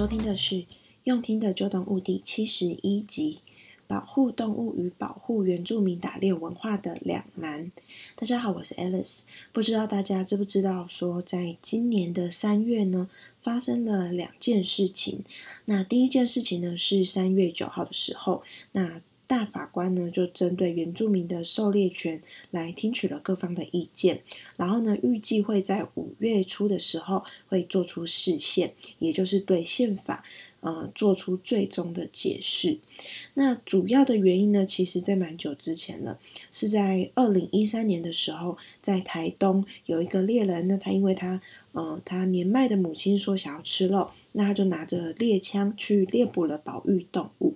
收听的是《用听的就动物》第七十一集：保护动物与保护原住民打猎文化的两难。大家好，我是 Alice。不知道大家知不知道，说在今年的三月呢，发生了两件事情。那第一件事情呢，是三月九号的时候，那大法官呢就针对原住民的狩猎权来听取了各方的意见，然后呢，预计会在五月初的时候会做出释宪，也就是对宪法。呃，做出最终的解释。那主要的原因呢，其实在蛮久之前了，是在二零一三年的时候，在台东有一个猎人，那他因为他呃，他年迈的母亲说想要吃肉，那他就拿着猎枪去猎捕了保育动物。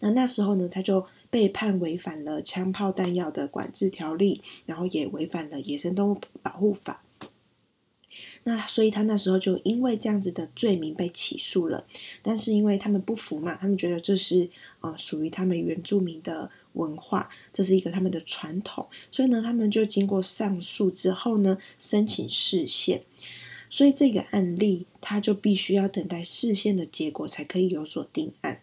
那那时候呢，他就被判违反了枪炮弹药的管制条例，然后也违反了野生动物保护法。那所以他那时候就因为这样子的罪名被起诉了，但是因为他们不服嘛，他们觉得这是呃属于他们原住民的文化，这是一个他们的传统，所以呢，他们就经过上诉之后呢，申请释宪，所以这个案例他就必须要等待释宪的结果才可以有所定案。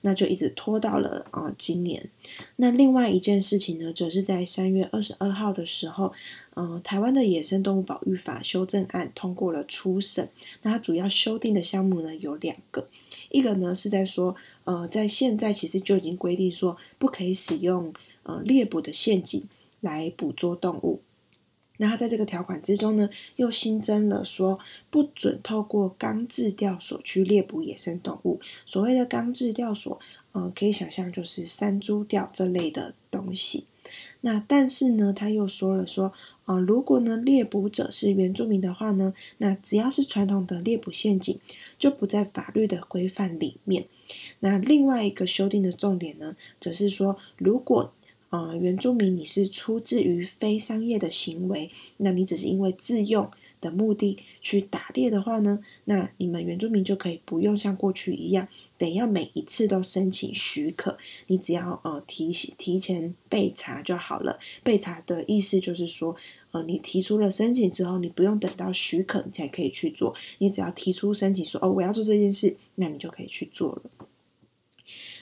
那就一直拖到了啊、呃、今年。那另外一件事情呢，则是在三月二十二号的时候，呃，台湾的野生动物保育法修正案通过了初审。那它主要修订的项目呢有两个，一个呢是在说，呃，在现在其实就已经规定说，不可以使用呃猎捕的陷阱来捕捉动物。那他在这个条款之中呢，又新增了说，不准透过钢制钓索去猎捕野生动物。所谓的钢制钓索，呃，可以想象就是山猪钓这类的东西。那但是呢，他又说了说，呃，如果呢猎捕者是原住民的话呢，那只要是传统的猎捕陷阱，就不在法律的规范里面。那另外一个修订的重点呢，则是说，如果呃，原住民，你是出自于非商业的行为，那你只是因为自用的目的去打猎的话呢，那你们原住民就可以不用像过去一样，得要每一次都申请许可，你只要呃提提前备查就好了。备查的意思就是说，呃，你提出了申请之后，你不用等到许可你才可以去做，你只要提出申请说哦，我要做这件事，那你就可以去做了。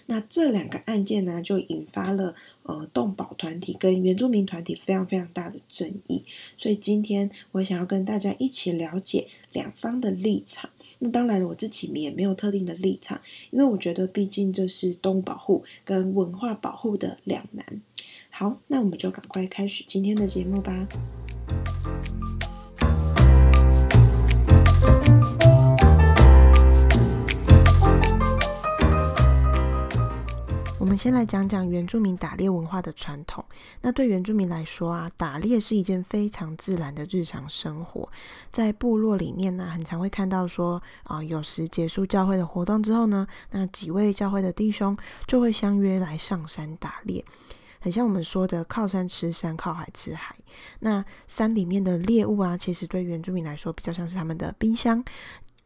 那这两个案件呢，就引发了呃动保团体跟原住民团体非常非常大的争议。所以今天我想要跟大家一起了解两方的立场。那当然我自己也没有特定的立场，因为我觉得毕竟这是动物保护跟文化保护的两难。好，那我们就赶快开始今天的节目吧。先来讲讲原住民打猎文化的传统。那对原住民来说啊，打猎是一件非常自然的日常生活。在部落里面呢，很常会看到说，啊、有时结束教会的活动之后呢，那几位教会的弟兄就会相约来上山打猎。很像我们说的“靠山吃山，靠海吃海”。那山里面的猎物啊，其实对原住民来说，比较像是他们的冰箱。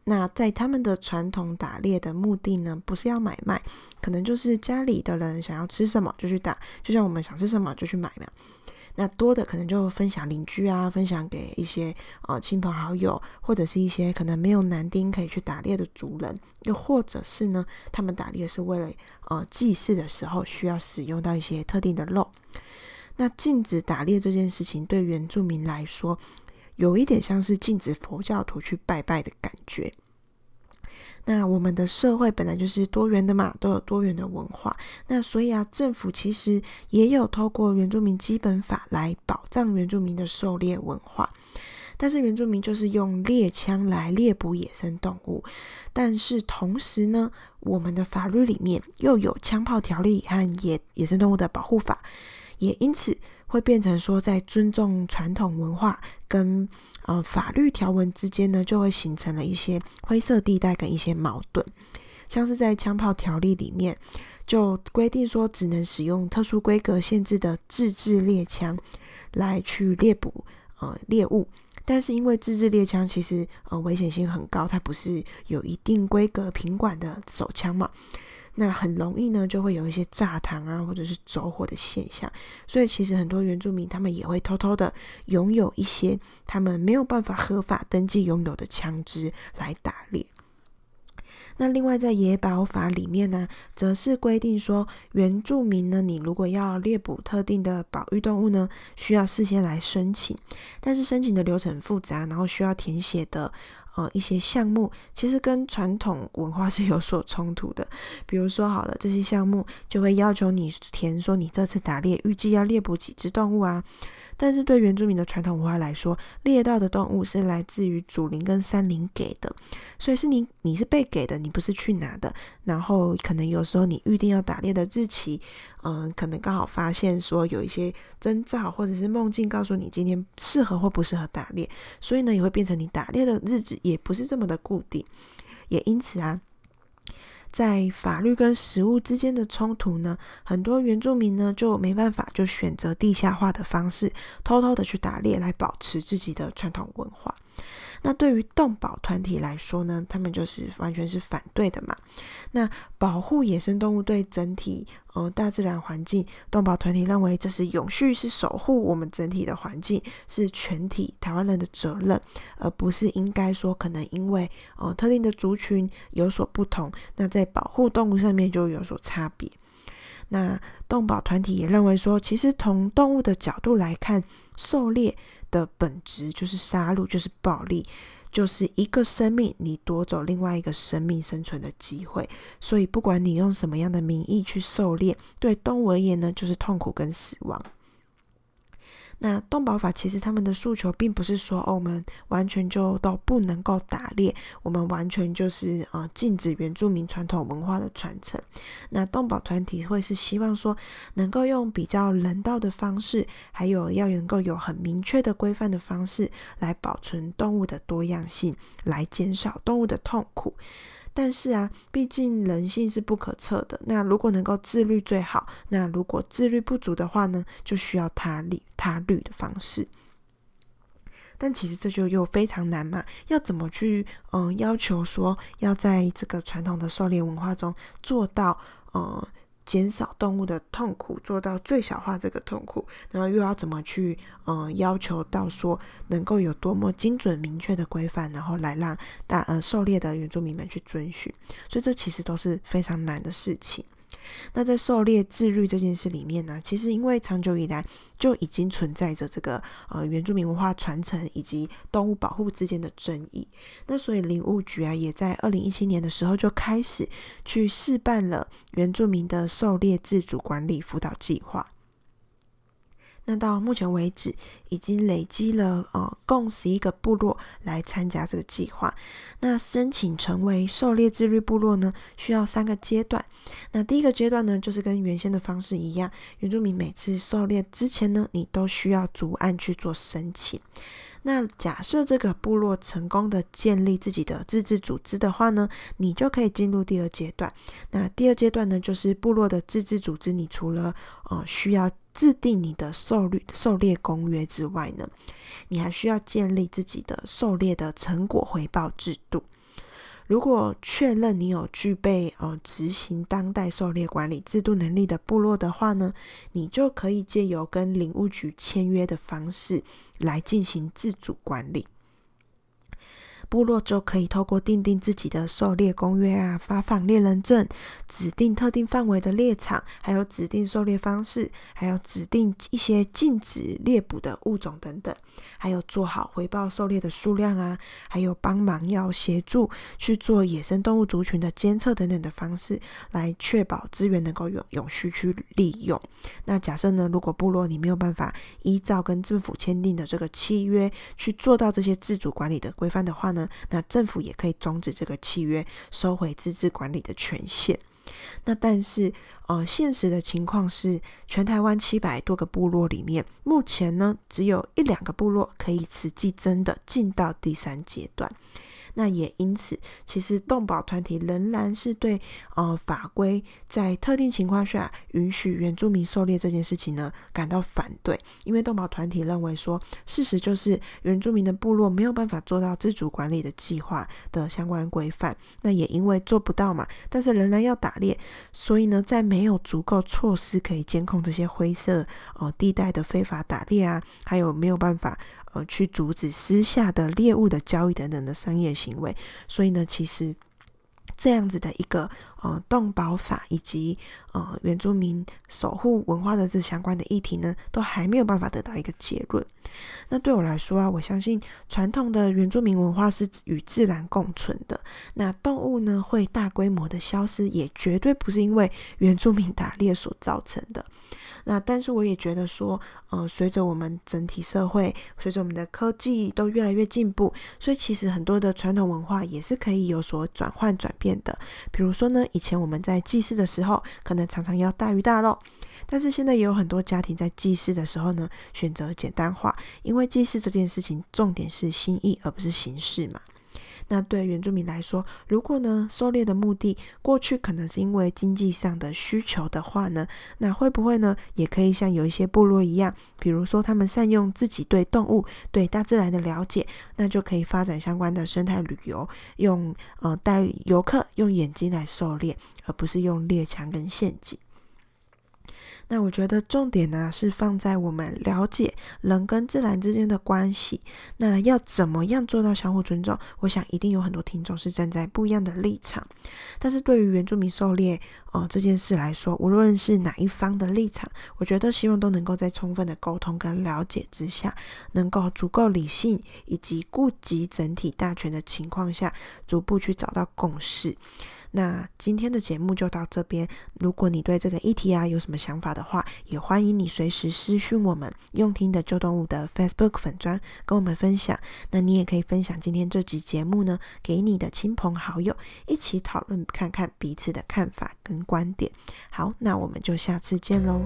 那在他们的传统打猎的目的呢，不是要买卖，可能就是家里的人想要吃什么就去打，就像我们想吃什么就去买嘛。那多的可能就分享邻居啊，分享给一些呃亲朋好友，或者是一些可能没有男丁可以去打猎的族人，又或者是呢，他们打猎是为了呃祭祀的时候需要使用到一些特定的肉。那禁止打猎这件事情，对原住民来说，有一点像是禁止佛教徒去拜拜的感觉。那我们的社会本来就是多元的嘛，都有多元的文化。那所以啊，政府其实也有透过原住民基本法来保障原住民的狩猎文化。但是原住民就是用猎枪来猎捕野生动物，但是同时呢，我们的法律里面又有枪炮条例和野野生动物的保护法，也因此。会变成说，在尊重传统文化跟呃法律条文之间呢，就会形成了一些灰色地带跟一些矛盾。像是在枪炮条例里面，就规定说只能使用特殊规格限制的自制猎枪来去猎捕呃猎物，但是因为自制猎枪其实呃危险性很高，它不是有一定规格品管的手枪嘛。那很容易呢，就会有一些炸膛啊，或者是走火的现象。所以其实很多原住民他们也会偷偷的拥有一些他们没有办法合法登记拥有的枪支来打猎。那另外在野保法里面呢，则是规定说，原住民呢，你如果要猎捕特定的保育动物呢，需要事先来申请，但是申请的流程复杂，然后需要填写的。呃，一些项目其实跟传统文化是有所冲突的。比如说，好了，这些项目就会要求你填说你这次打猎预计要猎捕几只动物啊。但是对原住民的传统文化来说，猎到的动物是来自于祖灵跟山灵给的，所以是你你是被给的，你不是去拿的。然后可能有时候你预定要打猎的日期，嗯、可能刚好发现说有一些征兆或者是梦境告诉你今天适合或不适合打猎，所以呢也会变成你打猎的日子也不是这么的固定，也因此啊。在法律跟食物之间的冲突呢，很多原住民呢就没办法，就选择地下化的方式，偷偷的去打猎来保持自己的传统文化。那对于动保团体来说呢，他们就是完全是反对的嘛。那保护野生动物对整体呃大自然环境，动保团体认为这是永续，是守护我们整体的环境，是全体台湾人的责任，而不是应该说可能因为呃特定的族群有所不同，那在保护动物上面就有所差别。那动保团体也认为说，其实从动物的角度来看，狩猎。的本质就是杀戮，就是暴力，就是一个生命你夺走另外一个生命生存的机会。所以，不管你用什么样的名义去狩猎，对动物而言呢，就是痛苦跟死亡。那动保法其实他们的诉求并不是说，哦，我们完全就都不能够打猎，我们完全就是呃禁止原住民传统文化的传承。那动保团体会是希望说，能够用比较人道的方式，还有要能够有很明确的规范的方式来保存动物的多样性，来减少动物的痛苦。但是啊，毕竟人性是不可测的。那如果能够自律最好，那如果自律不足的话呢，就需要他律他律的方式。但其实这就又非常难嘛，要怎么去嗯、要求说要在这个传统的狩猎文化中做到呃。减少动物的痛苦，做到最小化这个痛苦，然后又要怎么去呃要求到说能够有多么精准明确的规范，然后来让大呃狩猎的原住民们去遵循，所以这其实都是非常难的事情。那在狩猎自律这件事里面呢，其实因为长久以来就已经存在着这个呃原住民文化传承以及动物保护之间的争议，那所以林务局啊也在二零一七年的时候就开始去试办了原住民的狩猎自主管理辅导计划。那到目前为止，已经累积了呃共十一个部落来参加这个计划。那申请成为狩猎自律部落呢，需要三个阶段。那第一个阶段呢，就是跟原先的方式一样，原住民每次狩猎之前呢，你都需要逐案去做申请。那假设这个部落成功的建立自己的自治组织的话呢，你就可以进入第二阶段。那第二阶段呢，就是部落的自治组织，你除了呃需要制定你的狩猎狩猎公约之外呢，你还需要建立自己的狩猎的成果回报制度。如果确认你有具备呃执行当代狩猎管理制度能力的部落的话呢，你就可以借由跟林务局签约的方式来进行自主管理。部落就可以透过订定自己的狩猎公约啊，发放猎人证，指定特定范围的猎场，还有指定狩猎方式，还有指定一些禁止猎捕的物种等等，还有做好回报狩猎的数量啊，还有帮忙要协助去做野生动物族群的监测等等的方式，来确保资源能够永永续去利用。那假设呢，如果部落你没有办法依照跟政府签订的这个契约去做到这些自主管理的规范的话呢，那政府也可以终止这个契约，收回自治管理的权限。那但是，呃，现实的情况是，全台湾七百多个部落里面，目前呢，只有一两个部落可以实际真的进到第三阶段。那也因此，其实动保团体仍然是对呃法规在特定情况下允许原住民狩猎这件事情呢感到反对，因为动保团体认为说，事实就是原住民的部落没有办法做到自主管理的计划的相关规范，那也因为做不到嘛，但是仍然要打猎，所以呢，在没有足够措施可以监控这些灰色呃地带的非法打猎啊，还有没有办法。呃，去阻止私下的猎物的交易等等的商业行为，所以呢，其实这样子的一个呃动保法以及呃原住民守护文化的这相关的议题呢，都还没有办法得到一个结论。那对我来说啊，我相信传统的原住民文化是与自然共存的。那动物呢，会大规模的消失，也绝对不是因为原住民打猎所造成的。那但是我也觉得说，呃，随着我们整体社会，随着我们的科技都越来越进步，所以其实很多的传统文化也是可以有所转换转变的。比如说呢，以前我们在祭祀的时候，可能常常要大鱼大肉，但是现在也有很多家庭在祭祀的时候呢，选择简单化，因为祭祀这件事情重点是心意，而不是形式嘛。那对原住民来说，如果呢，狩猎的目的过去可能是因为经济上的需求的话呢，那会不会呢，也可以像有一些部落一样，比如说他们善用自己对动物、对大自然的了解，那就可以发展相关的生态旅游，用呃带游客用眼睛来狩猎，而不是用猎枪跟陷阱。那我觉得重点呢，是放在我们了解人跟自然之间的关系。那要怎么样做到相互尊重？我想一定有很多听众是站在不一样的立场。但是对于原住民狩猎哦这件事来说，无论是哪一方的立场，我觉得希望都能够在充分的沟通跟了解之下，能够足够理性以及顾及整体大权的情况下，逐步去找到共识。那今天的节目就到这边。如果你对这个议题啊有什么想法的话，也欢迎你随时私讯我们用听的旧动物的 Facebook 粉砖跟我们分享。那你也可以分享今天这集节目呢，给你的亲朋好友一起讨论，看看彼此的看法跟观点。好，那我们就下次见喽。